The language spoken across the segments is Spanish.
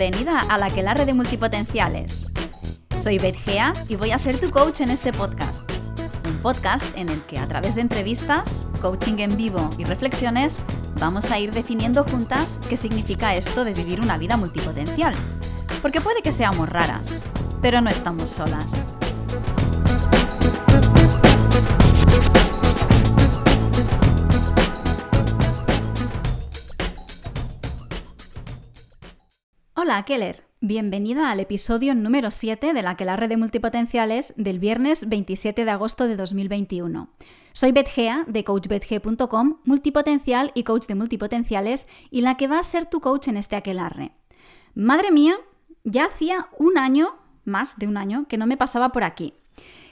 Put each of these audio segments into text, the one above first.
bienvenida a la Aquelarre de Multipotenciales. Soy Beth Gea y voy a ser tu coach en este podcast. Un podcast en el que a través de entrevistas, coaching en vivo y reflexiones vamos a ir definiendo juntas qué significa esto de vivir una vida multipotencial. Porque puede que seamos raras, pero no estamos solas. Hola, Keller. Bienvenida al episodio número 7 de la Aquelarre de Multipotenciales del viernes 27 de agosto de 2021. Soy Betgea de coachbetge.com, multipotencial y coach de multipotenciales y la que va a ser tu coach en este aquelarre. Madre mía, ya hacía un año, más de un año, que no me pasaba por aquí.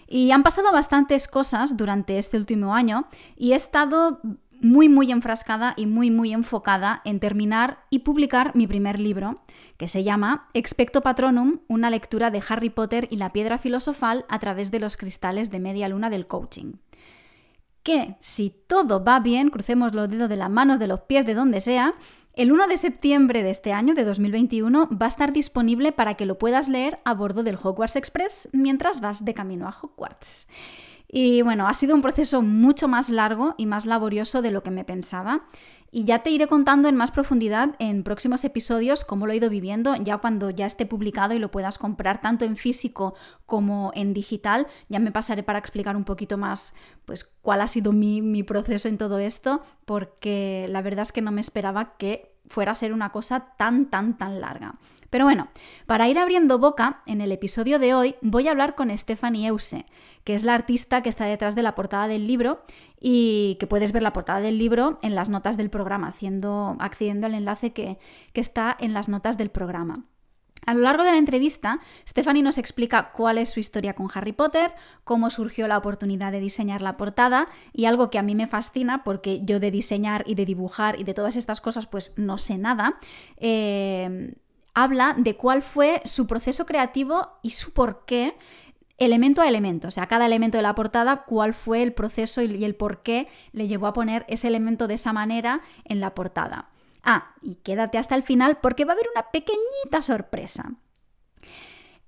Y han pasado bastantes cosas durante este último año y he estado muy muy enfrascada y muy muy enfocada en terminar y publicar mi primer libro, que se llama Expecto Patronum, una lectura de Harry Potter y la piedra filosofal a través de los cristales de media luna del coaching. Que si todo va bien, crucemos los dedos de las manos, de los pies, de donde sea, el 1 de septiembre de este año, de 2021, va a estar disponible para que lo puedas leer a bordo del Hogwarts Express mientras vas de camino a Hogwarts. Y bueno, ha sido un proceso mucho más largo y más laborioso de lo que me pensaba. Y ya te iré contando en más profundidad en próximos episodios cómo lo he ido viviendo, ya cuando ya esté publicado y lo puedas comprar tanto en físico como en digital. Ya me pasaré para explicar un poquito más pues cuál ha sido mi, mi proceso en todo esto, porque la verdad es que no me esperaba que fuera a ser una cosa tan, tan, tan larga. Pero bueno, para ir abriendo boca, en el episodio de hoy voy a hablar con Stephanie Euse, que es la artista que está detrás de la portada del libro y que puedes ver la portada del libro en las notas del programa, haciendo, accediendo al enlace que, está en las notas del programa. A lo largo de la entrevista, Stephanie nos explica cuál es su historia con Harry Potter, cómo surgió la oportunidad de diseñar la portada y algo que a mí me fascina porque yo de diseñar y de dibujar y de todas estas cosas pues no sé nada. Eh, habla de cuál fue su proceso creativo y su por qué elemento a elemento, o sea, cada elemento de la portada, cuál fue el proceso y el por qué le llevó a poner ese elemento de esa manera en la portada. Ah, y quédate hasta el final porque va a haber una pequeñita sorpresa.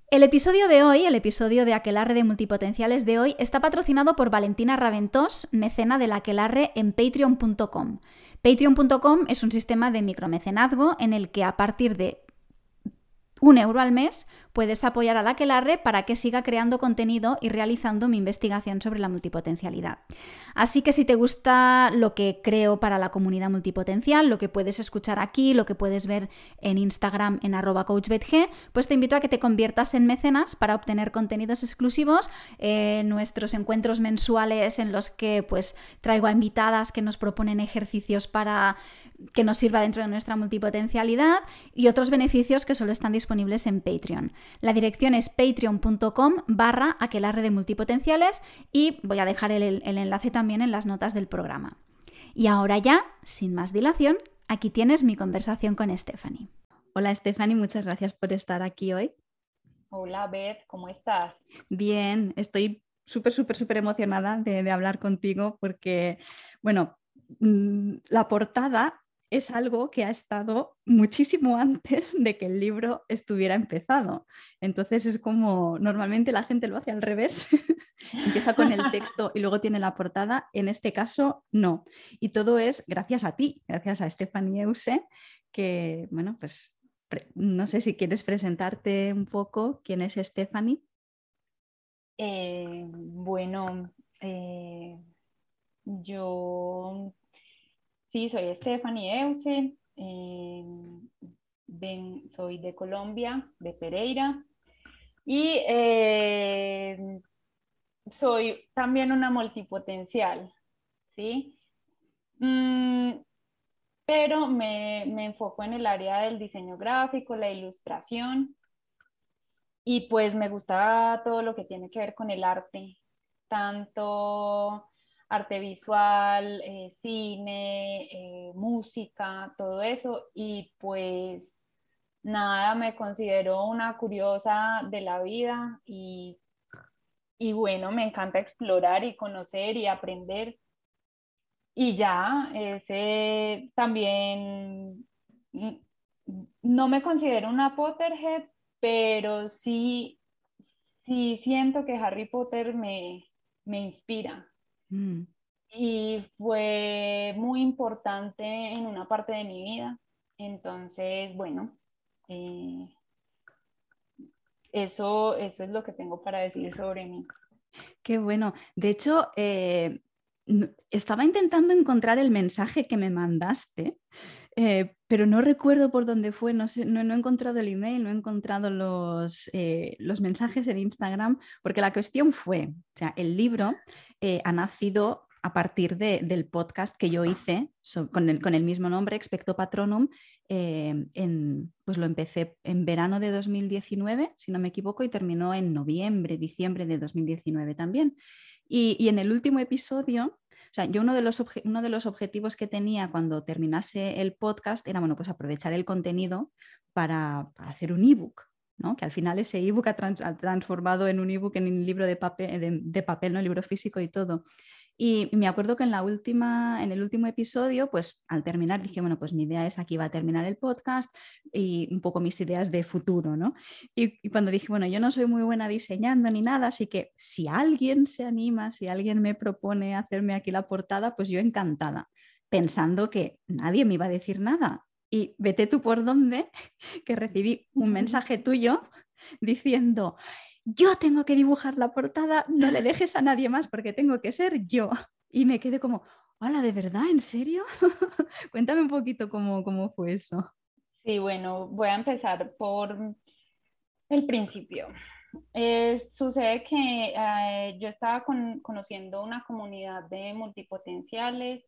El episodio de hoy, el episodio de Aquelarre de Multipotenciales de hoy, está patrocinado por Valentina Raventós, mecena del Aquelarre en patreon.com. Patreon.com es un sistema de micromecenazgo en el que a partir de un euro al mes, puedes apoyar a la Aquelarre para que siga creando contenido y realizando mi investigación sobre la multipotencialidad. Así que si te gusta lo que creo para la comunidad multipotencial, lo que puedes escuchar aquí, lo que puedes ver en Instagram en arroba coachbetg, pues te invito a que te conviertas en mecenas para obtener contenidos exclusivos, eh, nuestros encuentros mensuales en los que pues traigo a invitadas que nos proponen ejercicios para que nos sirva dentro de nuestra multipotencialidad y otros beneficios que solo están disponibles en Patreon. La dirección es patreon.com barra aquelarre de multipotenciales y voy a dejar el, el enlace también en las notas del programa. Y ahora ya, sin más dilación, aquí tienes mi conversación con Stephanie. Hola Stephanie, muchas gracias por estar aquí hoy. Hola Beth, ¿cómo estás? Bien, estoy súper, súper, súper emocionada de, de, hablar contigo porque, bueno, mm, la portada es algo que ha estado muchísimo antes de que el libro estuviera empezado. Entonces es como normalmente la gente lo hace al revés, empieza con el texto y luego tiene la portada. En este caso, no. Y todo es gracias a ti, gracias a Stephanie Euse, que, bueno, pues no sé si quieres presentarte un poco quién es Stephanie. Eh, bueno, eh, yo Sí, soy Stephanie Euse, eh, soy de Colombia, de Pereira, y eh, soy también una multipotencial, ¿sí? Mm, pero me, me enfoco en el área del diseño gráfico, la ilustración, y pues me gusta todo lo que tiene que ver con el arte, tanto arte visual, eh, cine, eh, música, todo eso. Y pues nada, me considero una curiosa de la vida y, y bueno, me encanta explorar y conocer y aprender. Y ya, ese también no me considero una Potterhead, pero sí, sí siento que Harry Potter me, inspira. Mm. Y fue muy importante en una parte de mi vida. Entonces, bueno, eh, eso, eso es lo que tengo para decir sobre mí. Qué bueno. De hecho, eh, estaba intentando encontrar el mensaje que me mandaste, eh, pero no recuerdo por dónde fue, no, he encontrado el email, no he encontrado los, eh, los, mensajes en Instagram, porque la cuestión fue, o sea, el libro ha nacido a partir del podcast que yo hice con, el, mismo nombre, Expecto Patronum, pues lo empecé en verano de 2019, si no me equivoco, y terminó en noviembre, diciembre de 2019 también. Y, en el último episodio, o sea, yo uno de, los uno de los objetivos que tenía cuando terminase el podcast era, bueno, pues aprovechar el contenido para, hacer un ebook, ¿no? Que al final ese ebook ha, ha transformado en un ebook en un libro de papel, de, de papel, ¿no? Libro físico y todo. Y me acuerdo que en, la última, en el último episodio, pues al terminar dije, bueno, pues mi idea es aquí va a terminar el podcast y un poco mis ideas de futuro, ¿no? Y, y, cuando dije, bueno, yo no soy muy buena diseñando ni nada, así que si alguien se anima, si alguien me propone hacerme aquí la portada, pues yo encantada, pensando que nadie me iba a decir nada. Y vete tú por dónde, que recibí un mensaje tuyo diciendo, yo tengo que dibujar la portada, no le dejes a nadie más porque tengo que ser yo. Y me quedé como, hola, ¿de verdad? ¿En serio? Cuéntame un poquito cómo, cómo fue eso. Sí, bueno, voy a empezar por el principio. sucede que eh, yo estaba conociendo una comunidad de multipotenciales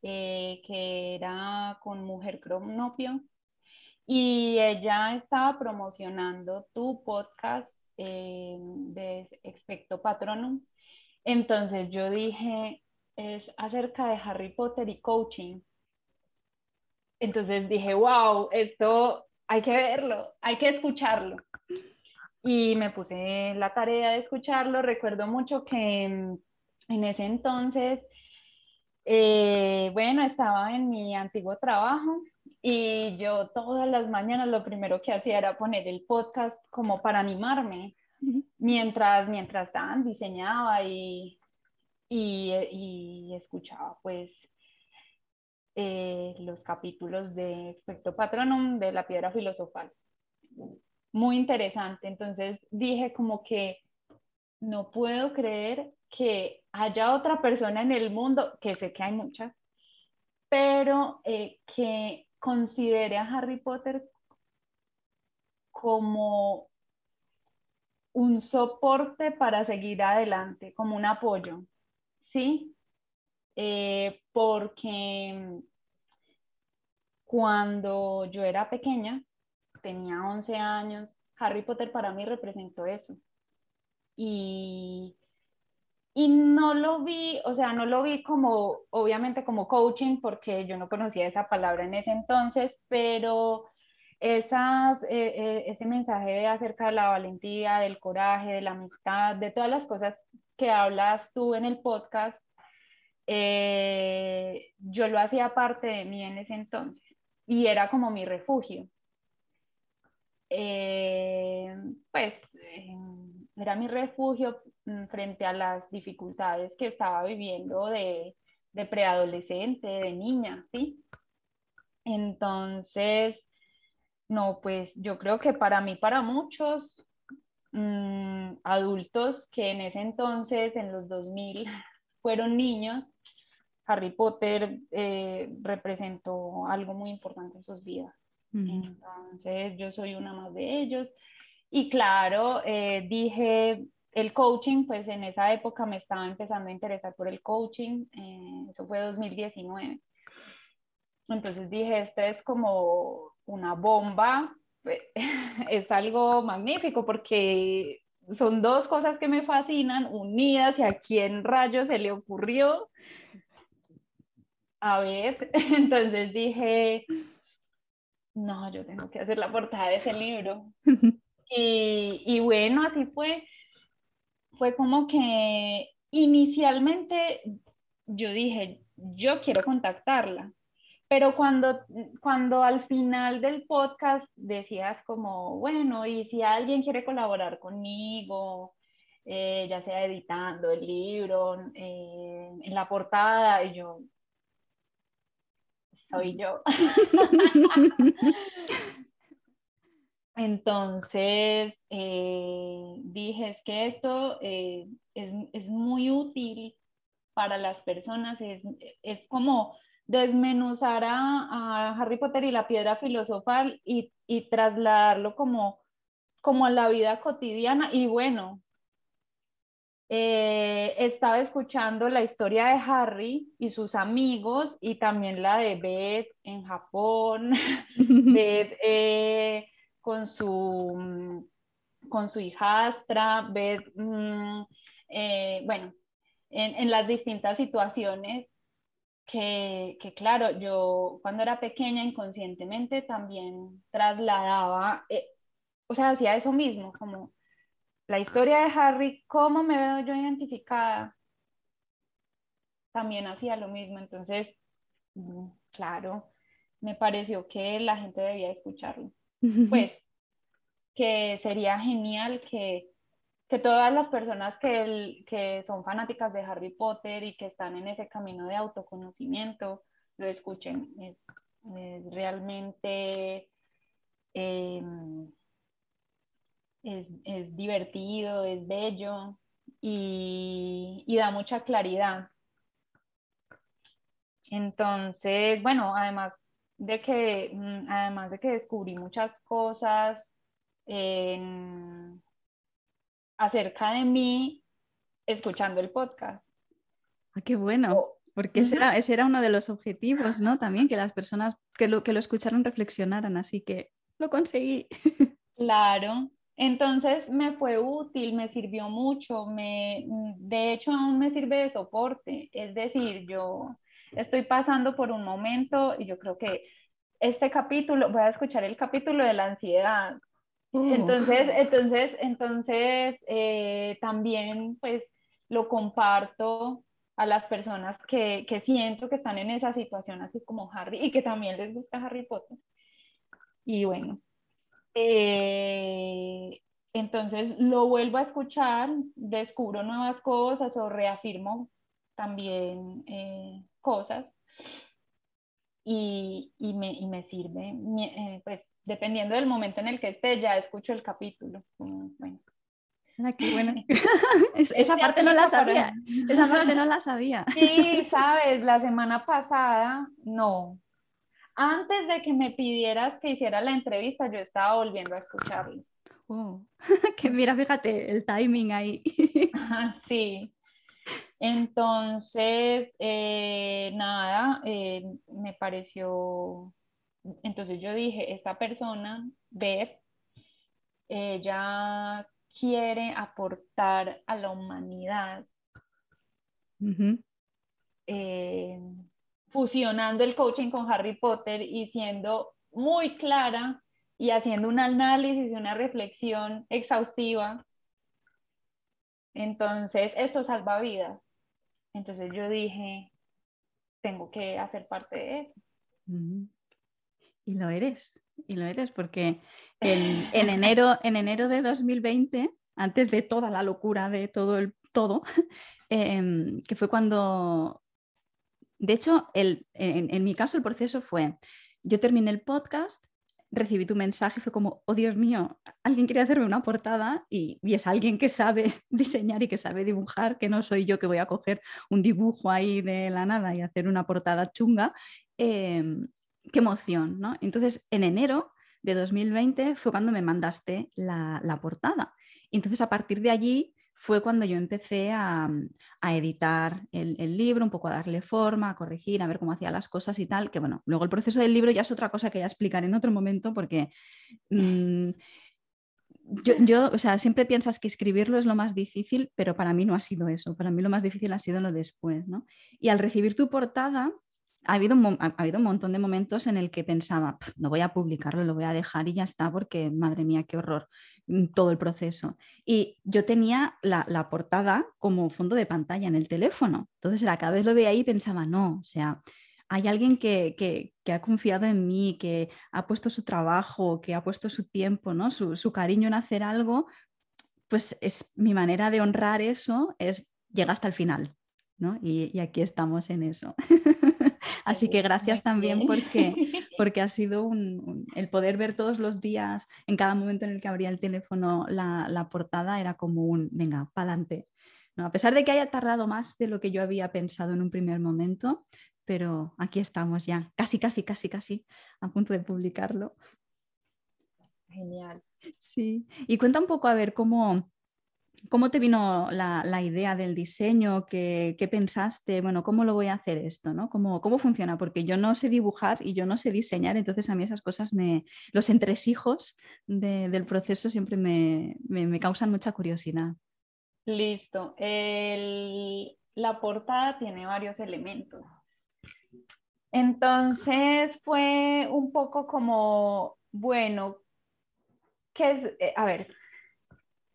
eh, que era con Mujer Cronopio y ella estaba promocionando tu podcast eh, de Expecto Patronum. Entonces yo dije, es acerca de Harry Potter y coaching. Entonces dije, wow, esto hay que verlo, hay que escucharlo. Y me puse la tarea de escucharlo. Recuerdo mucho que en ese entonces, eh, bueno, estaba en mi antiguo trabajo y yo todas las mañanas lo primero que hacía era poner el podcast como para animarme, mientras, mientras tan diseñaba y, y, escuchaba pues eh, los capítulos de Expecto Patronum de la piedra filosofal. Muy interesante. Entonces dije como que no puedo creer que haya otra persona en el mundo, que sé que hay muchas, pero eh, que considere a Harry Potter como un soporte para seguir adelante, como un apoyo, ¿sí? Eh, porque cuando yo era pequeña, tenía 11 años, Harry Potter para mí representó eso. Y y no lo vi, o sea, no lo vi como, obviamente como coaching, porque yo no conocía esa palabra en ese entonces, pero esas, eh, eh, ese mensaje acerca de la valentía, del coraje, de la amistad, de todas las cosas que hablas tú en el podcast, eh, yo lo hacía parte de mí en ese entonces y era como mi refugio. pues era mi refugio frente a las dificultades que estaba viviendo de, de preadolescente, de niña, ¿sí? Entonces, no, pues yo creo que para mí, para muchos mm, adultos que en ese entonces, en los 2000, fueron niños, Harry Potter eh, representó algo muy importante en sus vidas. Entonces, yo soy una más de ellos. Y claro, eh, dije, el coaching, pues en esa época me estaba empezando a interesar por el coaching, eh, eso fue 2019. Entonces dije, esto es como una bomba, es algo magnífico porque son dos cosas que me fascinan unidas y a quién rayos se le ocurrió. A ver, entonces dije, no, yo tengo que hacer la portada de ese libro. Y, bueno, así fue. Fue como que inicialmente yo dije, yo quiero contactarla, pero cuando, cuando al final del podcast decías como, bueno, y si alguien quiere colaborar conmigo, eh, ya sea editando el libro, eh, en la portada, y yo, soy yo. Entonces eh, dije, es que esto es, es, muy útil para las personas, es, es como desmenuzar a, Harry Potter y la piedra filosofal y, y trasladarlo como, como a la vida cotidiana. Y bueno, eh, estaba escuchando la historia de Harry y sus amigos y también la de Beth en Japón, Beth eh, con, su, con su hijastra, Beth, mm, eh, bueno, en, las distintas situaciones que, que, claro, yo cuando era pequeña inconscientemente también trasladaba, o sea, hacía eso mismo, como la historia de Harry, cómo me veo yo identificada, también hacía lo mismo. Entonces, mm, claro, me pareció que la gente debía escucharlo. Pues que sería genial que, todas las personas que, que, son fanáticas de Harry Potter y que están en ese camino de autoconocimiento lo escuchen. Es, realmente... Em, es, divertido, es bello y, da mucha claridad. Entonces, bueno, además de que, mm, además de que descubrí muchas cosas acerca de mí escuchando el podcast. Ah, qué bueno, porque ese era, ese era, uno de los objetivos, ¿no? También que las personas que lo, que lo escucharan reflexionaran, así que lo conseguí. Claro, entonces me fue útil, me sirvió mucho, me, de hecho aún me sirve de soporte. Es decir, yo estoy pasando por un momento y yo creo que este capítulo, voy a escuchar el capítulo de la ansiedad. Uh. Entonces, entonces, entonces eh, también pues lo comparto a las personas que, que siento que están en esa situación, así como Harry, y que también les gusta Harry Potter. Y bueno, eh, entonces lo vuelvo a escuchar, descubro nuevas cosas o reafirmo también eh, cosas y, me, sirve, eh, pues dependiendo del momento en el que esté, ya escucho el capítulo. Bueno. Ah, qué bueno. esa parte no la sabía. Esa parte no la sabía. Sí, sabes, la semana pasada, no, antes de que me pidieras que hiciera la entrevista, yo estaba volviendo a escucharlo. Oh, que mira, fíjate el timing ahí. sí. Entonces, eh, nada, eh, me pareció, entonces yo dije, esta persona, Beth, ella quiere aportar a la humanidad fusionando el coaching con Harry Potter y siendo muy clara y haciendo un análisis y una reflexión exhaustiva. Entonces, esto salva vidas. Entonces yo dije, tengo que hacer parte de eso. Y lo eres, y lo eres, porque en, enero, en enero de 2020, antes de toda la locura de todo el todo, em, que fue cuando de hecho, en, mi caso el proceso fue, yo terminé el podcast, recibí tu mensaje, fue como, oh Dios mío, alguien quiere hacerme una portada y, es alguien que sabe diseñar y que sabe dibujar, que no soy yo que voy a coger un dibujo ahí de la nada y hacer una portada chunga. Em, qué emoción, ¿no? Entonces, en enero de 2020 fue cuando me mandaste la, la portada. Entonces, a partir de allí fue cuando yo empecé a, mm, editar el, libro, un poco a darle forma, a corregir, a ver cómo hacía las cosas y tal, que bueno, luego el proceso del libro ya es otra cosa que ya explicaré en otro momento porque... Mm, yo, o sea, siempre piensas que escribirlo es lo más difícil, pero para mí no ha sido eso. Para mí lo más difícil ha sido lo después, ¿no? Y al recibir tu portada, ha habido, ha habido un montón de momentos en el que pensaba, no voy a publicarlo, lo voy a dejar y ya está, porque madre mía, qué horror mm, todo el proceso. Y yo tenía la, la, portada como fondo de pantalla en el teléfono. Entonces era, cada vez lo veía ahí y pensaba, no, o sea, hay alguien que, que, ha confiado en mí, que ha puesto su trabajo, que ha puesto su tiempo, ¿no? su, su cariño en hacer algo, pues es mi manera de honrar eso, es llegar hasta el final, ¿no? Y, y aquí estamos en eso. Así que gracias también porque, porque ha sido un, el poder ver todos los días, en cada momento en el que abría el teléfono, la, la portada era como un, venga, pa'lante. ¿no? A pesar de que haya tardado más de lo que yo había pensado en un primer momento, pero aquí estamos ya, casi, casi, casi, casi, a punto de publicarlo. Genial. Sí, y cuenta un poco a ver cómo, ¿Cómo te vino la, idea del diseño? ¿Qué, pensaste? Bueno, ¿cómo lo voy a hacer esto? ¿no? ¿Cómo, ¿Cómo, funciona? Porque yo no sé dibujar y yo no sé diseñar, entonces a mí esas cosas, me, los entresijos del proceso siempre me, causan mucha curiosidad. Listo. la portada tiene varios elementos. Entonces fue un poco como, bueno, ¿qué es? Eh, a ver,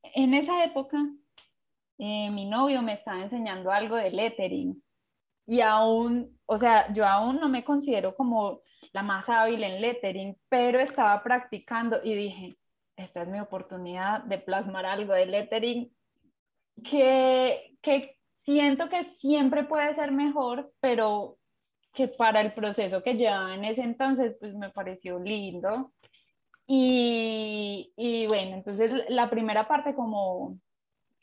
en esa época, eh, mi novio me estaba enseñando algo de lettering y aún, o sea, yo aún no me considero como la más hábil en lettering, pero estaba practicando y dije, esta es mi oportunidad de plasmar algo de lettering que, que siento que siempre puede ser mejor, pero que para el proceso que llevaba en ese entonces, pues me pareció lindo. Y, y, bueno, entonces la primera parte como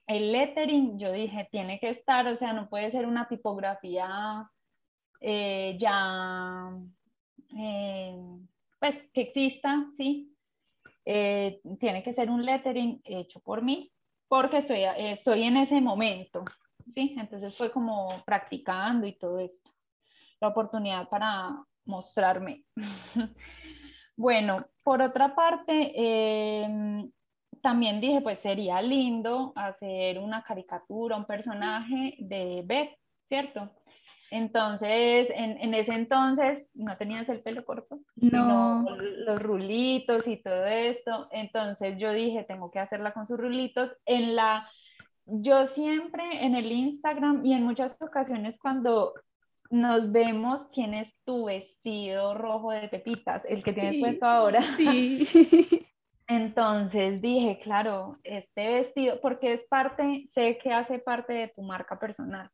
el lettering, yo dije, tiene que estar, o sea, no puede ser una tipografía eh, ya, eh, pues, que exista, ¿sí? Eh, tiene que ser un lettering hecho por mí, porque estoy, estoy en ese momento, ¿sí? Entonces fue como practicando y todo esto, la oportunidad para mostrarme. Bueno, por otra parte, em, también dije, pues sería lindo hacer una caricatura, un personaje de Beth, ¿cierto? Entonces, en, ese entonces no tenías el pelo corto, no. sino los rulitos y todo esto. Entonces yo dije, tengo que hacerla con sus rulitos. En la, yo siempre en el Instagram y en muchas ocasiones cuando nos vemos quién es tu vestido rojo de pepitas, el que tienes puesto ahora. Sí. Entonces dije, claro, este vestido, porque es parte, sé que hace parte de tu marca personal,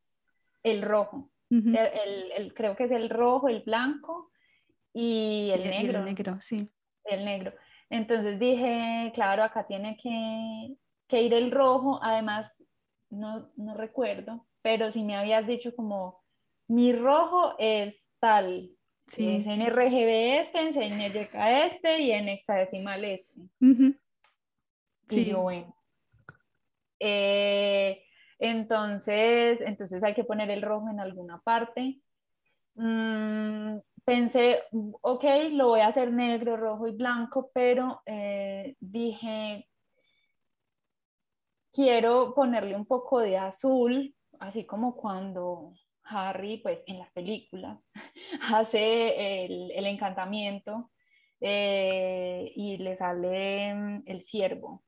el rojo. el, creo que es el rojo, el blanco y el negro. el negro, sí. El negro. Entonces dije, claro, acá tiene que, que ir el rojo. Además, no, no recuerdo, pero si me habías dicho como mi rojo es tal. Sí. Es en RGB este, en NYK este y en hexadecimal este. Sí. bueno. Eh, entonces, entonces hay que poner el rojo en alguna parte. Mm, pensé, ok, lo voy a hacer negro, rojo y blanco, pero eh, dije, quiero ponerle un poco de azul, así como cuando Harry, pues en las películas, hace el, encantamiento eh, y le sale mm, el ciervo,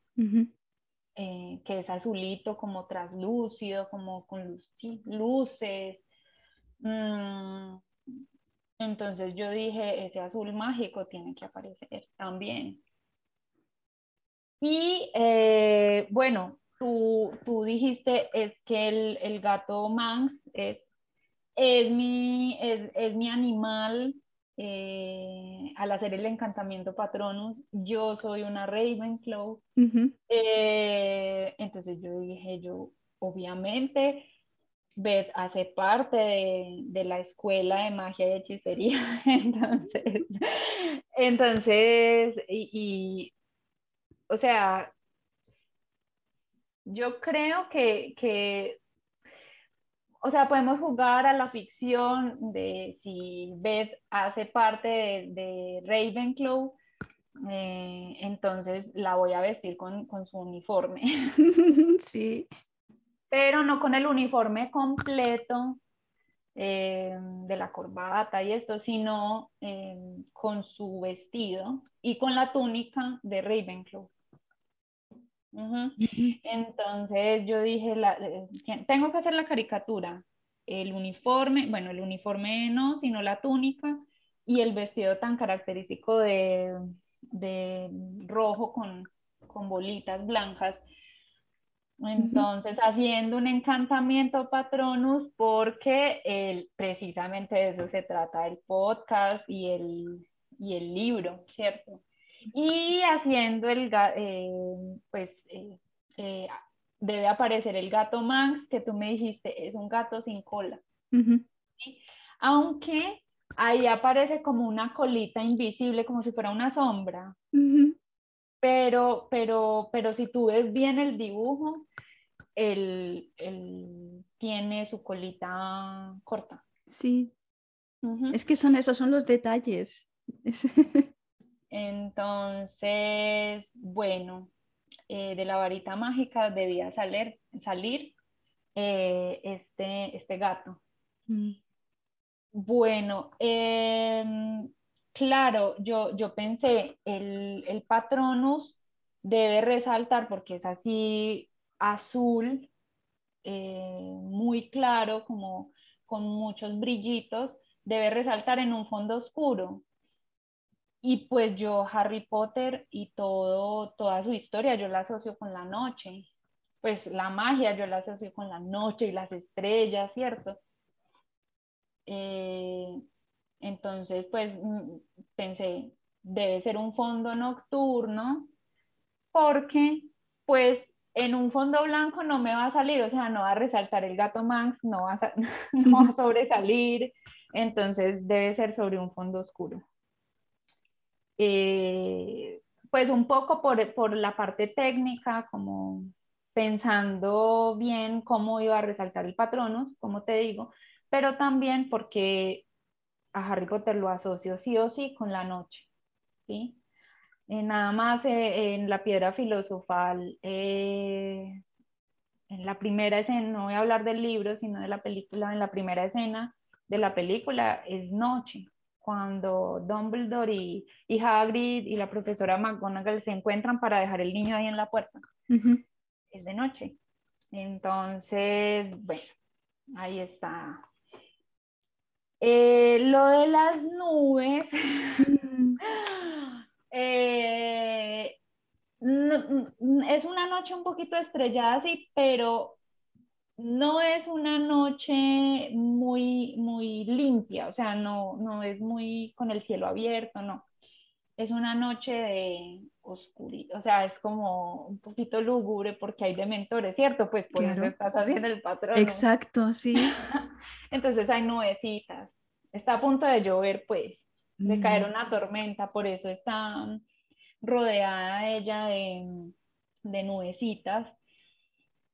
eh, que es azulito, como traslúcido, como con luces. Mm, entonces yo dije, ese azul mágico tiene que aparecer también. Y eh, bueno, tú, tú, dijiste es que el, el gato Manx es es mi, es, es mi animal eh, al hacer el encantamiento Patronus. Yo soy una Ravenclaw. Eh, entonces yo dije, yo obviamente Beth hace parte de, de, la escuela de magia y hechicería. entonces, entonces y, y, o sea, yo creo que, que o sea, podemos jugar a la ficción de si Beth hace parte de, Ravenclaw, eh, entonces la voy a vestir con, su uniforme. Sí. Pero no con el uniforme completo eh, de la corbata y esto, sino eh, con su vestido y con la túnica de Ravenclaw. Entonces yo dije, la, tengo que hacer la caricatura. el uniforme, bueno, el uniforme no, sino la túnica y el vestido tan característico de, de rojo con, con bolitas blancas. Entonces, haciendo un encantamiento patronus porque el, precisamente de eso se trata el podcast y el, y el libro, ¿cierto? Y haciendo el, eh, pues, eh, eh, debe aparecer el gato Manx, que tú me dijiste, es un gato sin cola. Aunque ahí aparece como una colita invisible, como si fuera una sombra. Pero, pero, pero si tú ves bien el dibujo, él, tiene su colita corta. Sí. Es que son esos, son los detalles. Entonces, bueno, eh, de la varita mágica debía salir, salir eh, este, este gato. Mm. Bueno, em, claro, yo, yo pensé, el, el patronus debe resaltar porque es así azul, eh, muy claro, como con muchos brillitos, debe resaltar en un fondo oscuro. Y pues yo, Harry Potter y todo, toda su historia, yo la asocio con la noche. Pues la magia yo la asocio con la noche y las estrellas, ¿cierto? Eh, entonces, pues mm, pensé, debe ser un fondo nocturno, porque pues en un fondo blanco no me va a salir, o sea, no va a resaltar el gato Manx, no va no va a sobresalir, entonces debe ser sobre un fondo oscuro. Eh, pues un poco por, por, la parte técnica, como pensando bien cómo iba a resaltar el patronus, como te digo, pero también porque a Harry Potter lo asocio sí o sí con la noche, ¿sí? Eh, nada más eh, en la piedra filosofal, en la primera escena, no voy a hablar del libro, sino de la película, en la primera escena de la película es noche, cuando Dumbledore y, y, Hagrid y la profesora McGonagall se encuentran para dejar el niño ahí en la puerta. Es de noche. Entonces, bueno, ahí está. Eh, lo de las nubes. Eh, es una noche un poquito estrellada, sí, pero no es una noche muy, muy limpia, o sea, no, no es muy con el cielo abierto, no. Es una noche de oscuridad, o sea, es como un poquito lúgubre porque hay dementores, ¿cierto? Pues por eso estás haciendo el patrón. Exacto, sí. Entonces hay nubecitas. Está a punto de llover, pues, de caer una tormenta, por eso está rodeada ella de, de nubecitas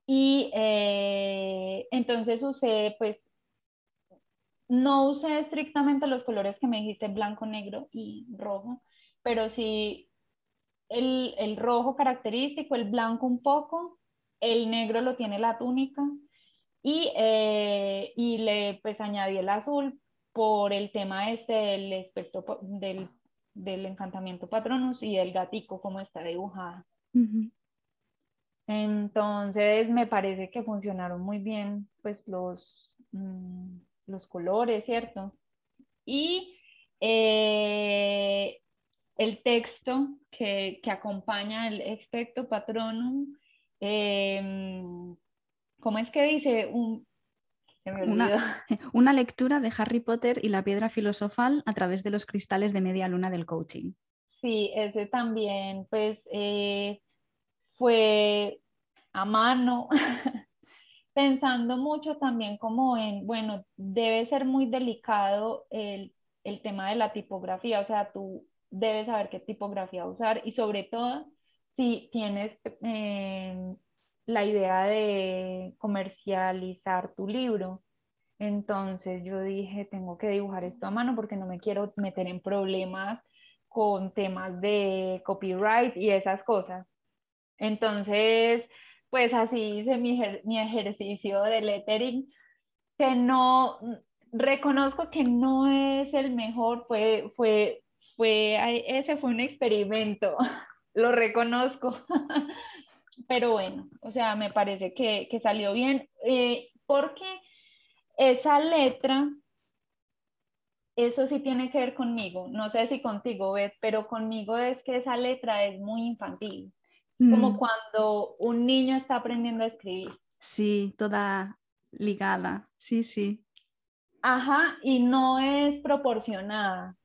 y eh, entonces usé, pues, no usé estrictamente los colores que me dijiste, blanco, negro y rojo, pero sí el, el rojo característico, el blanco un poco, el negro lo tiene la túnica y, eh, y le pues añadí el azul por el tema este del aspecto del, del encantamiento patronus y del gatico como está dibujada. Entonces me parece que funcionaron muy bien pues los, mm, los colores, ¿cierto? Y eh, el texto que, acompaña el expecto patronum, em, ¿cómo es que dice? Un, una, una, lectura de Harry Potter y la piedra filosofal a través de los cristales de media luna del coaching. Sí, ese también, pues eh, fue a mano, pensando mucho también como en, bueno, debe ser muy delicado el, tema de la tipografía, o sea, tú debes saber qué tipografía usar y sobre todo si tienes em, la idea de comercializar tu libro. Entonces yo dije, tengo que dibujar esto a mano porque no me quiero meter en problemas con temas de copyright y esas cosas. Entonces, pues así hice mi, mi ejercicio de lettering, que no, reconozco que no es el mejor, fue, fue, fue, ese fue un experimento, lo reconozco, pero bueno, o sea, me parece que, que salió bien, eh, porque esa letra, eso sí tiene que ver conmigo. No sé si contigo, Beth, pero conmigo es que esa letra es muy infantil. Es como Mm, cuando un niño está aprendiendo a escribir. Sí, toda ligada. Sí, sí. Ajá, y no es proporcionada.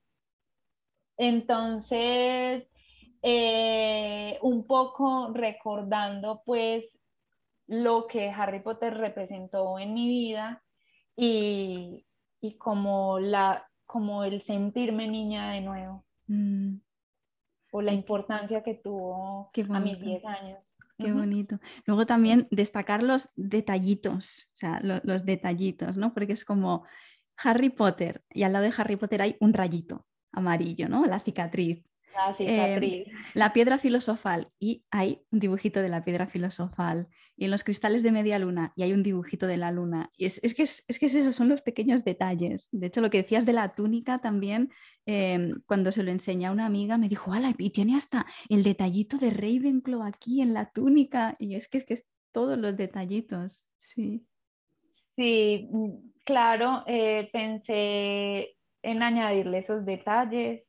Entonces, eh, un poco recordando pues lo que Harry Potter representó en mi vida y, y como, la, como el sentirme niña de nuevo Mm, o la importancia que tuvo a mis bonito. 10 años. Qué bonito. Luego también destacar los detallitos, o sea, lo- los detallitos, ¿no? Porque es como Harry Potter y al lado de Harry Potter hay un rayito amarillo, ¿no? La cicatriz. La cicatriz. La piedra filosofal y hay un dibujito de la piedra filosofal. Y en los cristales de media luna y hay un dibujito de la luna. Y es, es que, es, es que es eso, son los pequeños detalles. De hecho, lo que decías de la túnica también, eh, cuando se lo enseñé a una amiga, me dijo, ¡Hala! Y tiene hasta el detallito de Ravenclaw aquí en la túnica. Y es que es que es todos los detallitos. Sí. Sí, mm, claro, eh, pensé en añadirle esos detalles.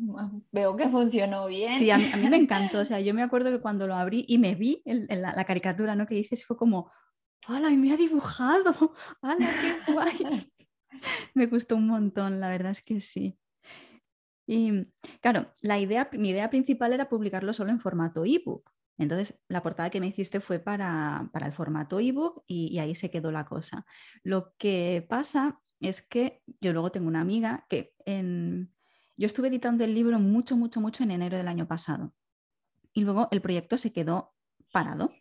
Veo que funcionó bien. Sí, a mí, a mí me encantó. O sea, yo me acuerdo que cuando lo abrí y me vi la, la caricatura, ¿no? Que dices, fue como, ¡Hala! Y me ha dibujado. ¡Hala! ¡Qué guay! Me gustó un montón, la verdad es que sí. Y claro, la idea, mi idea principal era publicarlo solo en formato ebook. Entonces, la portada que me hiciste fue para, para el formato ebook y, y ahí se quedó la cosa. Lo que pasa es que yo luego tengo una amiga que en... yo estuve editando el libro mucho, mucho, mucho en enero del año pasado. Y luego el proyecto se quedó parado,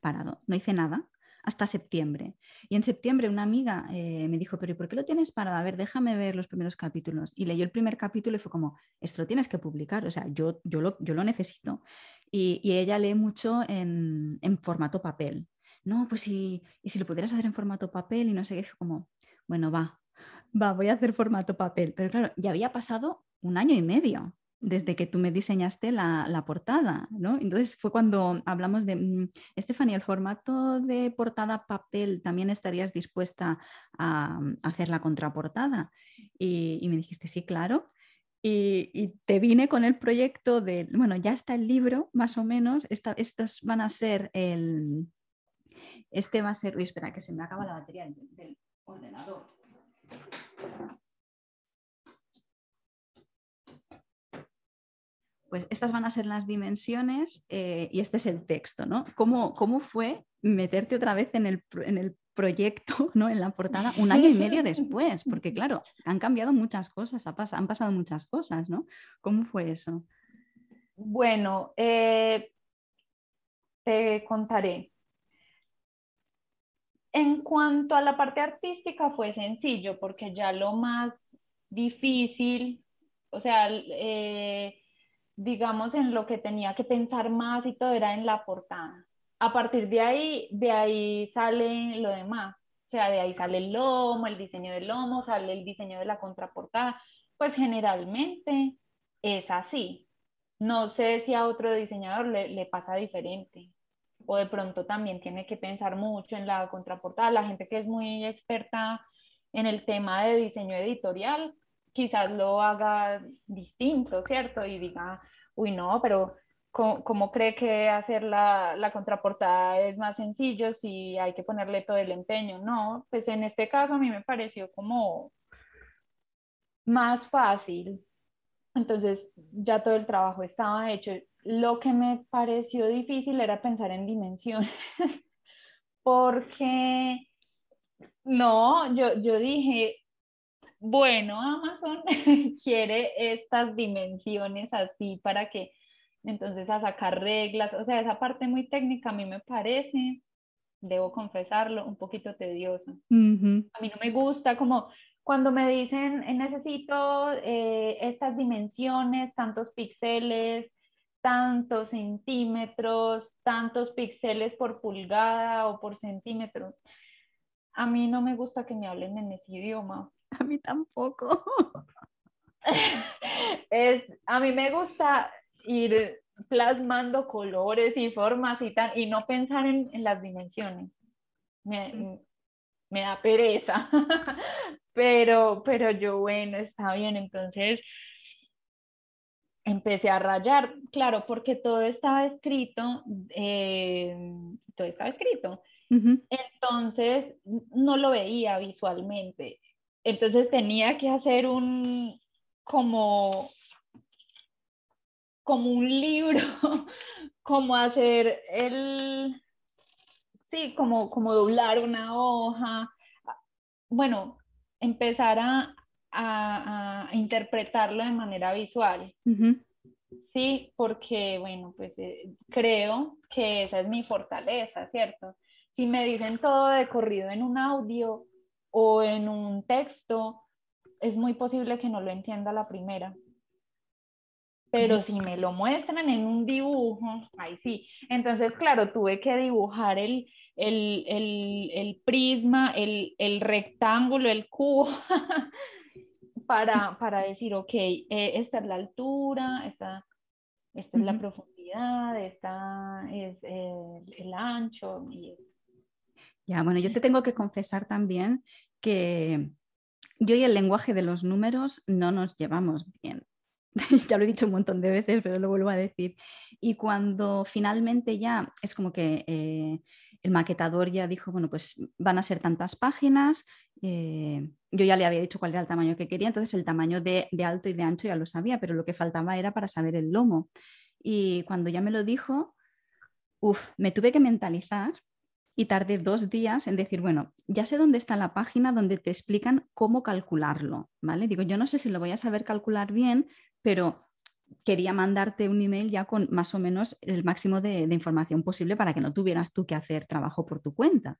parado, no hice nada hasta septiembre. Y en septiembre una amiga eh, me dijo, pero ¿y por qué lo tienes parado? A ver, déjame ver los primeros capítulos. Y leyó el primer capítulo y fue como, esto lo tienes que publicar, o sea, yo, yo, lo, yo lo necesito. Y, y ella lee mucho en, en formato papel. No, pues si, y si lo pudieras hacer en formato papel y no sé qué, fue como, bueno, va, va, voy a hacer formato papel. Pero claro, ya había pasado un año y medio desde que tú me diseñaste la, la, portada, ¿no? Entonces fue cuando hablamos de, mmm, Stephanie, el formato de portada papel, ¿también estarías dispuesta a, a hacer la contraportada? Y, y, me dijiste, sí, claro. Y, y, te vine con el proyecto de, bueno, ya está el libro, más o menos, esta, estos van a ser el, este va a ser, uy, espera, que se me acaba la batería del ordenador. Pues estas van a ser las dimensiones eh, y este es el texto, ¿no? ¿Cómo, ¿Cómo, fue meterte otra vez en el, en el proyecto, ¿no? en la portada, un año y medio después? Porque claro, han cambiado muchas cosas, han pasado muchas cosas, ¿no? ¿Cómo fue eso? Bueno, eh, te contaré. En cuanto a la parte artística fue sencillo, porque ya lo más difícil, o sea, eh, digamos, en lo que tenía que pensar más y todo era en la portada. A partir de ahí, de ahí sale lo demás. O sea, de ahí sale el lomo, el diseño del lomo, sale el diseño de la contraportada. Pues generalmente es así. No sé si a otro diseñador le, le pasa diferente. O de pronto también tiene que pensar mucho en la contraportada. La gente que es muy experta en el tema de diseño editorial, quizás lo haga distinto, ¿cierto? Y diga, uy, no, pero ¿cómo, cree que hacer la, la, contraportada es más sencillo si hay que ponerle todo el empeño? No, pues en este caso a mí me pareció como más fácil. Entonces ya todo el trabajo estaba hecho. Lo que me pareció difícil era pensar en dimensiones, porque no, yo, yo dije, bueno, Amazon quiere estas dimensiones así para que entonces a sacar reglas, o sea, esa parte muy técnica a mí me parece, debo confesarlo, un poquito tediosa. Uh -huh. A mí no me gusta como cuando me dicen necesito eh, estas dimensiones, tantos píxeles, tantos centímetros, tantos píxeles por pulgada o por centímetro. A mí no me gusta que me hablen en ese idioma. A mí tampoco. es, a mí me gusta ir plasmando colores y formas y tal, y no pensar en, en las dimensiones. Me, me da pereza. pero, pero yo, bueno, está bien. Entonces empecé a rayar, claro, porque todo estaba escrito, eh, todo estaba escrito. Entonces no lo veía visualmente. Entonces tenía que hacer un como como un libro, como hacer el sí, como como doblar una hoja. Bueno, empezar a, a, interpretarlo de manera visual. Sí, porque, bueno, pues eh, creo que esa es mi fortaleza, ¿cierto? Si me dicen todo de corrido en un audio o en un texto, es muy posible que no lo entienda la primera. Pero si me lo muestran en un dibujo, ahí sí. Entonces, claro, tuve que dibujar el, el, el, el prisma, el, el rectángulo, el cubo. para, para decir, ok, eh, esta es la altura, esta, esta es la profundidad, esta es el, ancho. Y... Ya, bueno, yo te tengo que confesar también que yo y el lenguaje de los números no nos llevamos bien. ya lo he dicho un montón de veces, pero lo vuelvo a decir. Y cuando finalmente ya es como que eh, el maquetador ya dijo, bueno, pues van a ser tantas páginas, eh, yo ya le había dicho cuál era el tamaño que quería, entonces el tamaño de, alto y de ancho ya lo sabía, pero lo que faltaba era para saber el lomo. Y cuando ya me lo dijo, uff, me tuve que mentalizar y tardé dos días en decir, bueno, ya sé dónde está la página donde te explican cómo calcularlo, ¿vale? Digo, yo no sé si lo voy a saber calcular bien, pero quería mandarte un email ya con más o menos el máximo de, información posible para que no tuvieras tú que hacer trabajo por tu cuenta.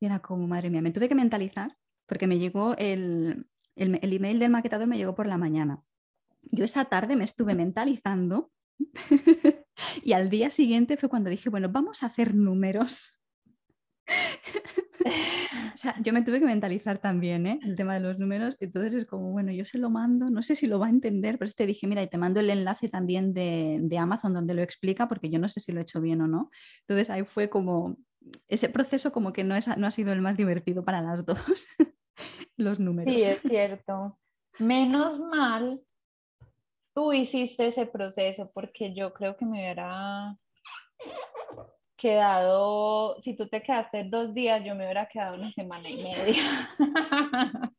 Y era como, madre mía, me tuve que mentalizar porque me llegó el, el, email del maquetador, me llegó por la mañana. Yo esa tarde me estuve mentalizando y al día siguiente fue cuando dije, bueno, vamos a hacer números. o sea, yo me tuve que mentalizar también ¿eh? el tema de los números, entonces es como, bueno, yo se lo mando, no sé si lo va a entender, pero te dije, mira, y te mando el enlace también de, de, Amazon donde lo explica, porque yo no sé si lo he hecho bien o no. Entonces ahí fue como, ese proceso como que no, es, no ha sido el más divertido para las dos, los números. Sí, es cierto. Menos mal tú hiciste ese proceso, porque yo creo que me hubiera quedado, si tú te quedaste dos días, yo me hubiera quedado una semana y media.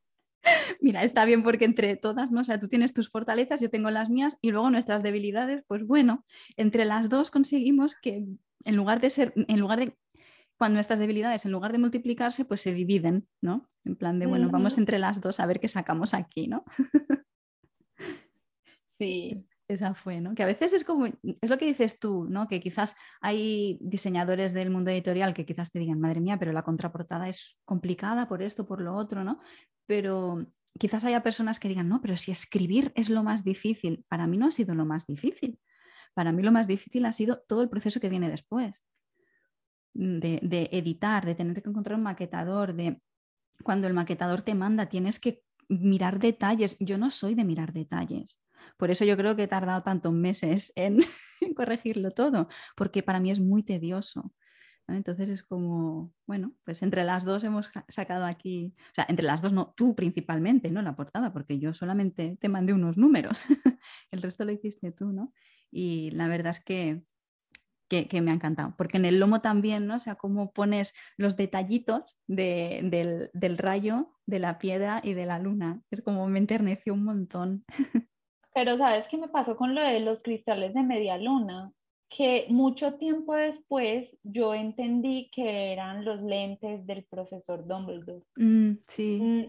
Mira, está bien porque entre todas, ¿no? O sea, tú tienes tus fortalezas, yo tengo las mías y luego nuestras debilidades, pues bueno, entre las dos conseguimos que en lugar de ser, en lugar de, cuando nuestras debilidades, en lugar de multiplicarse, pues se dividen, ¿no? En plan de, bueno, vamos entre las dos a ver qué sacamos aquí, ¿no? Sí. Esa fue, ¿no? Que a veces es como, es lo que dices tú, ¿no? Que quizás hay diseñadores del mundo editorial que quizás te digan, madre mía, pero la contraportada es complicada por esto, por lo otro, ¿no? Pero quizás haya personas que digan, no, pero si escribir es lo más difícil. Para mí no ha sido lo más difícil. Para mí lo más difícil ha sido todo el proceso que viene después. De, de editar, de tener que encontrar un maquetador, de cuando el maquetador te manda, tienes que mirar detalles. Yo no soy de mirar detalles. Por eso yo creo que he tardado tantos meses en, corregirlo todo, porque para mí es muy tedioso. Entonces es como, bueno, pues entre las dos hemos sacado aquí, o sea, entre las dos no, tú principalmente, ¿no? La portada, porque yo solamente te mandé unos números, el resto lo hiciste tú, ¿no? Y la verdad es que, que, me ha encantado, porque en el lomo también, ¿no? O sea, cómo pones los detallitos del, del rayo, de la piedra y de la luna, es como me enterneció un montón. Pero ¿sabes qué me pasó con lo de los cristales de media luna? Que mucho tiempo después yo entendí que eran los lentes del profesor Dumbledore. Mm, sí. Mm.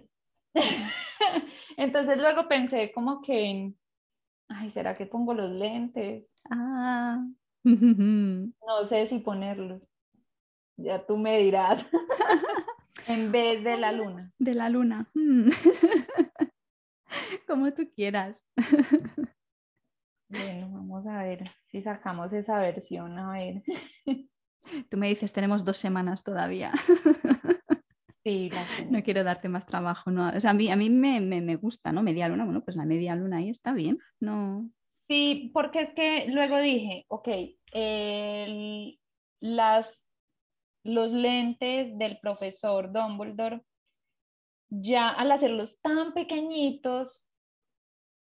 Entonces luego pensé como que, ay, ¿será que pongo los lentes? Ah. no sé si ponerlos. Ya tú me dirás. en vez de la luna. De la luna. Mm. como tú quieras. Bueno, vamos a ver si sacamos esa versión, a ver. Tú me dices, tenemos dos semanas todavía. Sí, no quiero darte más trabajo, ¿no? O sea, a mí, a mí me, me, gusta, ¿no? Media luna, bueno, pues la media luna ahí está bien, ¿no? Sí, porque es que luego dije, ok, las, los lentes del profesor Dumbledore ya al hacerlos tan pequeñitos,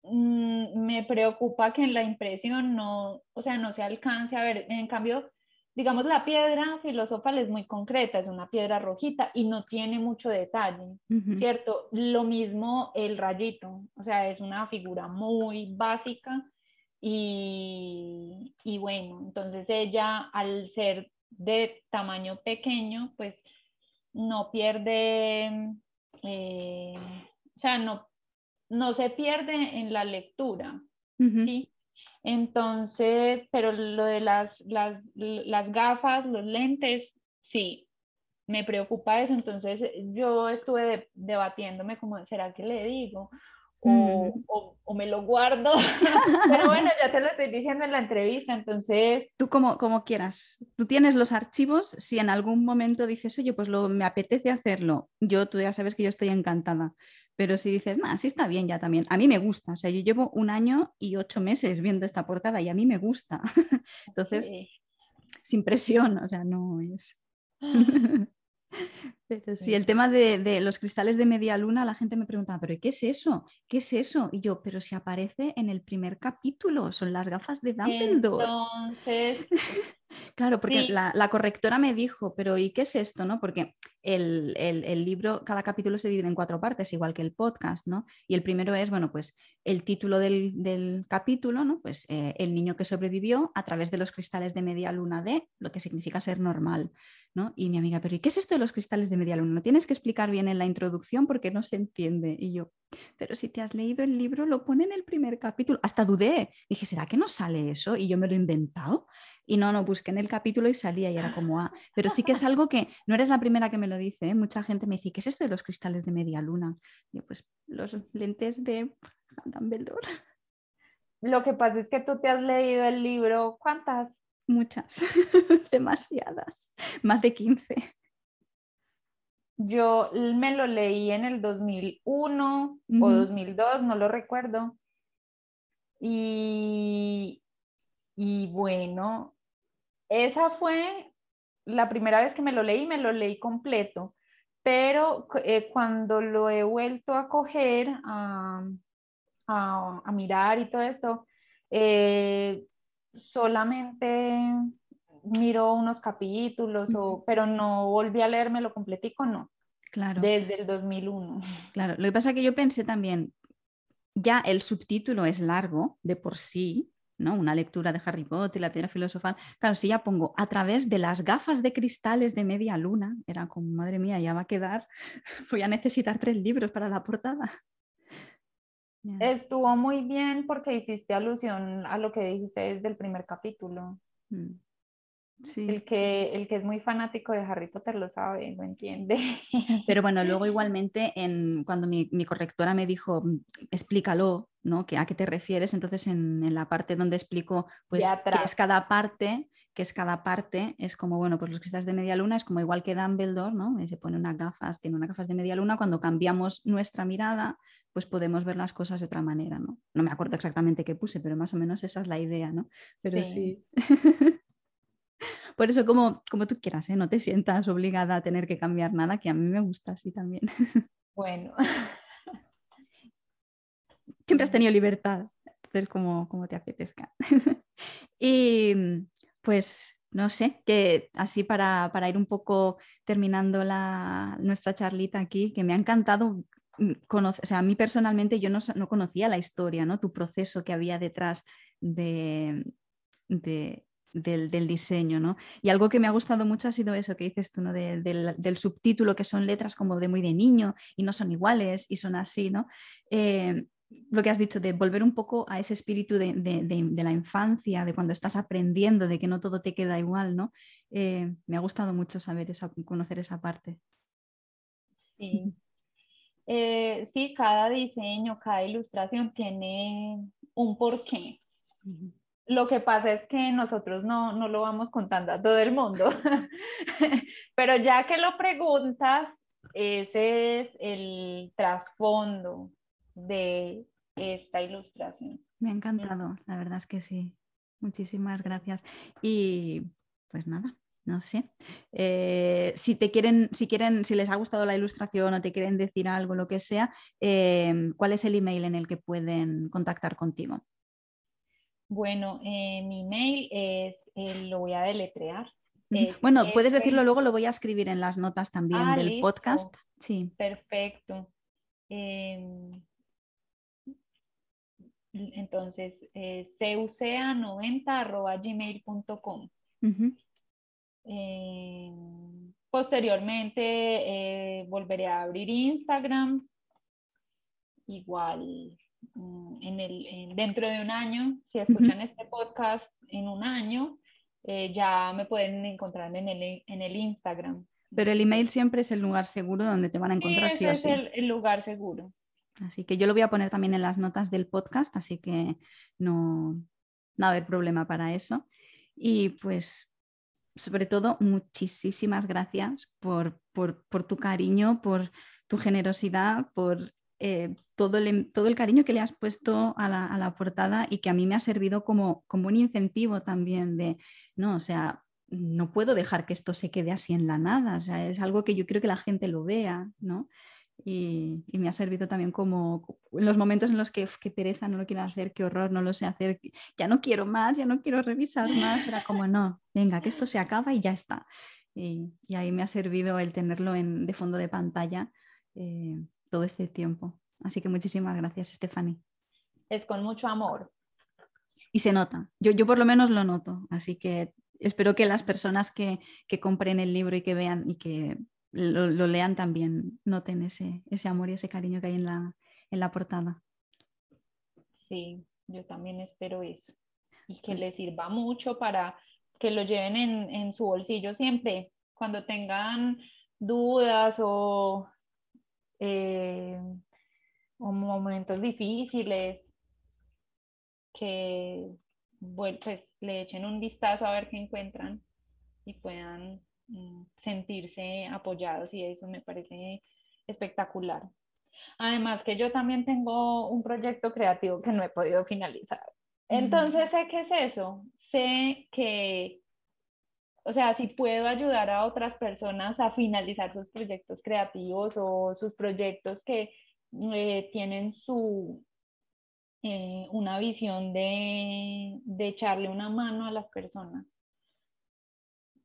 mm, me preocupa que en la impresión no, o sea, no se alcance a ver. En cambio, digamos, la piedra filosofal es muy concreta, es una piedra rojita y no tiene mucho detalle, ¿cierto? Lo mismo el rayito, o sea, es una figura muy básica y, y bueno, entonces ella al ser de tamaño pequeño, pues no pierde, eh, o sea, no, no se pierde en la lectura, ¿sí? Entonces, pero lo de las, las, las gafas, los lentes, sí, me preocupa eso. Entonces, yo estuve debatiéndome como, ¿será que le digo? O, mm. o, o, me lo guardo. Pero bueno, ya te lo estoy diciendo en la entrevista, entonces... Tú como, como quieras. Tú tienes los archivos, si en algún momento dices, oye, pues lo, me apetece hacerlo, yo, tú ya sabes que yo estoy encantada. Pero si dices, nada, sí está bien ya también. A mí me gusta. O sea, yo llevo un año y ocho meses viendo esta portada y a mí me gusta. Entonces, sin presión, o sea, no es. Pero sí, el tema de, los cristales de media luna, la gente me pregunta, ¿pero qué es eso? ¿Qué es eso? Y yo, pero si aparece en el primer capítulo, son las gafas de Dumbledore. Entonces, claro, porque la, correctora me dijo, pero ¿y qué es esto? ¿no? Porque el, libro, cada capítulo se divide en cuatro partes, igual que el podcast, ¿no? Y el primero es, bueno, pues el título del, capítulo, ¿no? Pues eh, el niño que sobrevivió a través de los cristales de media luna de lo que significa ser normal. Y mi amiga, pero ¿y qué es esto de los cristales de media luna? No tienes que explicar bien en la introducción porque no se entiende. Y yo, pero si te has leído el libro, lo pone en el primer capítulo. Hasta dudé. Dije, ¿será que no sale eso? Y yo me lo he inventado. Y no, no, busqué en el capítulo y salía y era como, ah, pero sí que es algo que no eres la primera que me lo dice. ¿eh? Mucha gente me dice, ¿qué es esto de los cristales de media luna? Y yo, pues los lentes de Dumbledore. Lo que pasa es que tú te has leído el libro, ¿cuántas? Muchas, demasiadas, más de 15. Yo me lo leí en el 2001 o 2002, no lo recuerdo. Y, y bueno, esa fue la primera vez que me lo leí, me lo leí completo, pero eh, cuando lo he vuelto a coger, a, a, mirar y todo esto, eh, solamente miro unos capítulos, o, pero no volví a leérmelo completico, no. Claro. Desde el 2001. Claro, lo que pasa es que yo pensé también, ya el subtítulo es largo de por sí, ¿no? Una lectura de Harry Potter y la piedra filosofal. Claro, si ya pongo a través de las gafas de cristales de media luna, era como, madre mía, ya va a quedar, voy a necesitar tres libros para la portada. Estuvo muy bien porque hiciste alusión a lo que dijiste desde el primer capítulo. Mm. Sí. El, que, el que es muy fanático de Harry Potter lo sabe, lo entiende. Pero bueno, luego igualmente en, cuando mi, mi correctora me dijo, mm, explícalo, ¿no? ¿A qué te refieres? Entonces en, en la parte donde explico pues, qué es cada parte, que es cada parte, es como, bueno, pues los cristales de media luna es como igual que Dumbledore, ¿no? Se pone unas gafas, tiene unas gafas de media luna, cuando cambiamos nuestra mirada, pues podemos ver las cosas de otra manera, ¿no? No me acuerdo exactamente qué puse, pero más o menos esa es la idea, ¿no? Pero sí. Por eso, como, como tú quieras, ¿eh? no te sientas obligada a tener que cambiar nada, que a mí me gusta así también. Bueno. Siempre has tenido libertad, hacer como, como te apetezca. y pues no sé, que así para, ir un poco terminando la, nuestra charlita aquí, que me ha encantado mm, conocer, o sea, a mí personalmente yo no, conocía la historia, ¿no? Tu proceso que había detrás de, del, diseño, ¿no? Y algo que me ha gustado mucho ha sido eso que dices tú, ¿no? del, subtítulo, que son letras como de muy de niño y no son iguales y son así, ¿no? Eh, lo que has dicho, de volver un poco a ese espíritu de, la infancia, de cuando estás aprendiendo, de que no todo te queda igual, ¿no? Eh, me ha gustado mucho saber esa, conocer esa parte. Sí. Eh, sí, cada diseño, cada ilustración tiene un porqué. Lo que pasa es que nosotros no, no lo vamos contando a todo el mundo, pero ya que lo preguntas, ese es el trasfondo de esta ilustración. Me ha encantado, la verdad es que sí. Muchísimas gracias. Y pues nada, no sé. Eh, si te quieren, si quieren, si les ha gustado la ilustración o te quieren decir algo, lo que sea, eh, ¿cuál es el email en el que pueden contactar contigo? Bueno, eh, mi email es, lo voy a deletrear. bueno, puedes decirlo luego, lo voy a escribir en las notas también ah, del podcast. Sí. Perfecto. Em, entonces, eh, cuca90.gmail.com. Em, posteriormente eh, volveré a abrir Instagram. Igual en el, dentro de un año, si escuchan este podcast en un año, eh, ya me pueden encontrar en el, en el Instagram. Pero el email siempre es el lugar seguro donde te van a encontrar sí, o es el lugar seguro. Así que yo lo voy a poner también en las notas del podcast, así que no, no va a haber problema para eso. Y pues, sobre todo, muchísimas gracias por, tu cariño, por tu generosidad, por eh, todo, el, todo, el, cariño que le has puesto a la, portada y que a mí me ha servido como, como un incentivo también de, no, o sea, no puedo dejar que esto se quede así en la nada, o sea, es algo que yo creo que la gente lo vea, ¿no? y, me ha servido también como en los momentos en los que qué pereza, no lo quiero hacer, qué horror, no lo sé hacer, ya no quiero más, ya no quiero revisar más, era como no, venga, que esto se acaba y ya está. Y, ahí me ha servido el tenerlo en, de fondo de pantalla eh, todo este tiempo. Así que muchísimas gracias, Stephanie. Es con mucho amor. Y se nota, yo, yo por lo menos lo noto, así que espero que las personas que, que compren el libro y que vean y que lo, lean también, noten ese, ese amor y ese cariño que hay en la, en la portada. Sí, yo también espero eso. Y que les sirva mucho para que lo lleven en, en su bolsillo siempre, cuando tengan dudas o, eh, o momentos difíciles, que pues, le echen un vistazo a ver qué encuentran y puedan Mm, sentirse apoyados y eso me parece espectacular. Además que yo también tengo un proyecto creativo que no he podido finalizar. Entonces sé qué es eso, sé que, o sea, si puedo ayudar a otras personas a finalizar sus proyectos creativos o sus proyectos que eh, tienen su, eh, una visión de, de echarle una mano a las personas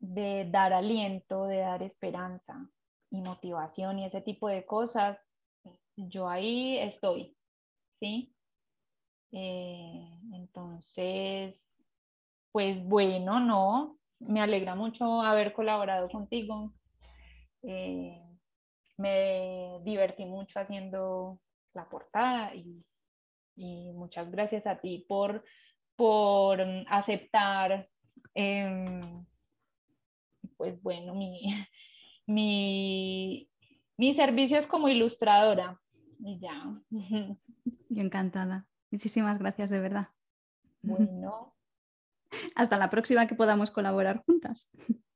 de dar aliento, de dar esperanza y motivación y ese tipo de cosas, yo ahí estoy, ¿sí? Eh, entonces, pues bueno, no, me alegra mucho haber colaborado contigo. Me divertí mucho haciendo la portada y, muchas gracias a ti por, por aceptar em, pues bueno, mi, mi, mi servicio es como ilustradora. Y ya. Yo encantada. Muchísimas gracias, de verdad. Bueno. Hasta la próxima que podamos colaborar juntas.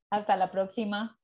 Hasta la próxima.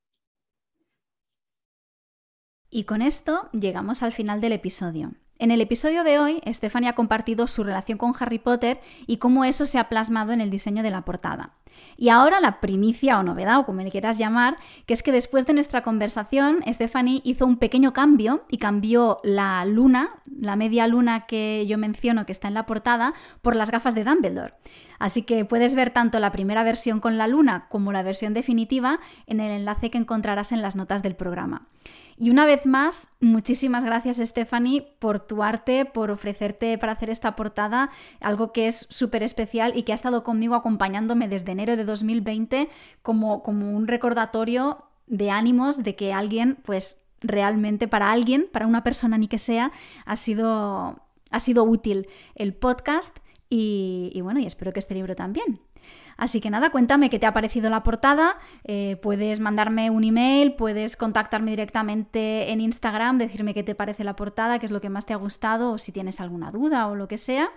Y con esto llegamos al final del episodio. En el episodio de hoy, Stephanie ha compartido su relación con Harry Potter y cómo eso se ha plasmado en el diseño de la portada. Y ahora la primicia o novedad, o como le quieras llamar, que es que después de nuestra conversación, Stephanie hizo un pequeño cambio y cambió la luna, la media luna que yo menciono que está en la portada, por las gafas de Dumbledore. Así que puedes ver tanto la primera versión con la luna como la versión definitiva en el enlace que encontrarás en las notas del programa. Y una vez más, muchísimas gracias Stephanie por tu arte, por ofrecerte para hacer esta portada, algo que es súper especial y que ha estado conmigo acompañándome desde enero de 2020 como, como un recordatorio de ánimos de que alguien, pues realmente para alguien, para una persona ni que sea, ha sido, ha sido útil el podcast y, y bueno, y espero que este libro también. Así que nada, cuéntame qué te ha parecido la portada. Eh, puedes mandarme un email, puedes contactarme directamente en Instagram, decirme qué te parece la portada, qué es lo que más te ha gustado o si tienes alguna duda o lo que sea.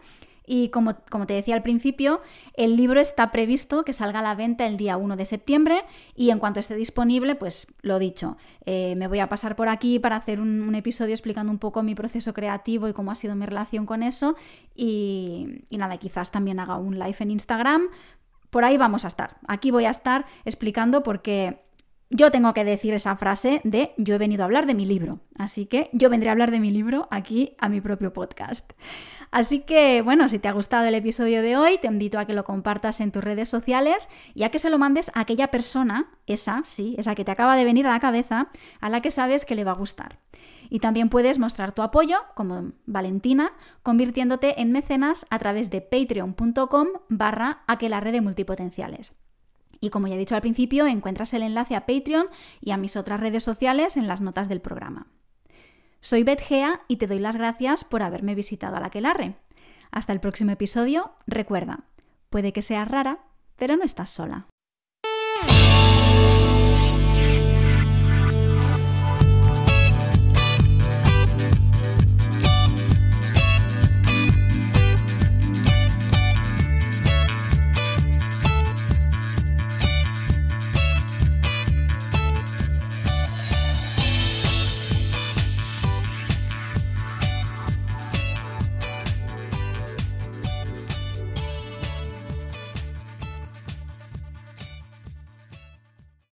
Y como, te decía al principio, el libro está previsto que salga a la venta el día 1 de septiembre y en cuanto esté disponible, pues lo dicho, eh, me voy a pasar por aquí para hacer un, episodio explicando un poco mi proceso creativo y cómo ha sido mi relación con eso. Y nada, quizás también haga un live en Instagram por ahí vamos a estar. Aquí voy a estar explicando por qué yo tengo que decir esa frase de yo he venido a hablar de mi libro. Así que yo vendré a hablar de mi libro aquí a mi propio podcast. Así que, bueno, si te ha gustado el episodio de hoy, te invito a que lo compartas en tus redes sociales y a que se lo mandes a aquella persona, esa, sí, esa que te acaba de venir a la cabeza, a la que sabes que le va a gustar. Y también puedes mostrar tu apoyo, como Valentina, convirtiéndote en mecenas a través de patreon.com barra aquelarre de multipotenciales. Y como ya he dicho al principio, encuentras el enlace a Patreon y a mis otras redes sociales en las notas del programa. Soy Beth Gea y te doy las gracias por haberme visitado a la Aquelarre. Hasta el próximo episodio, recuerda, puede que seas rara, pero no estás sola.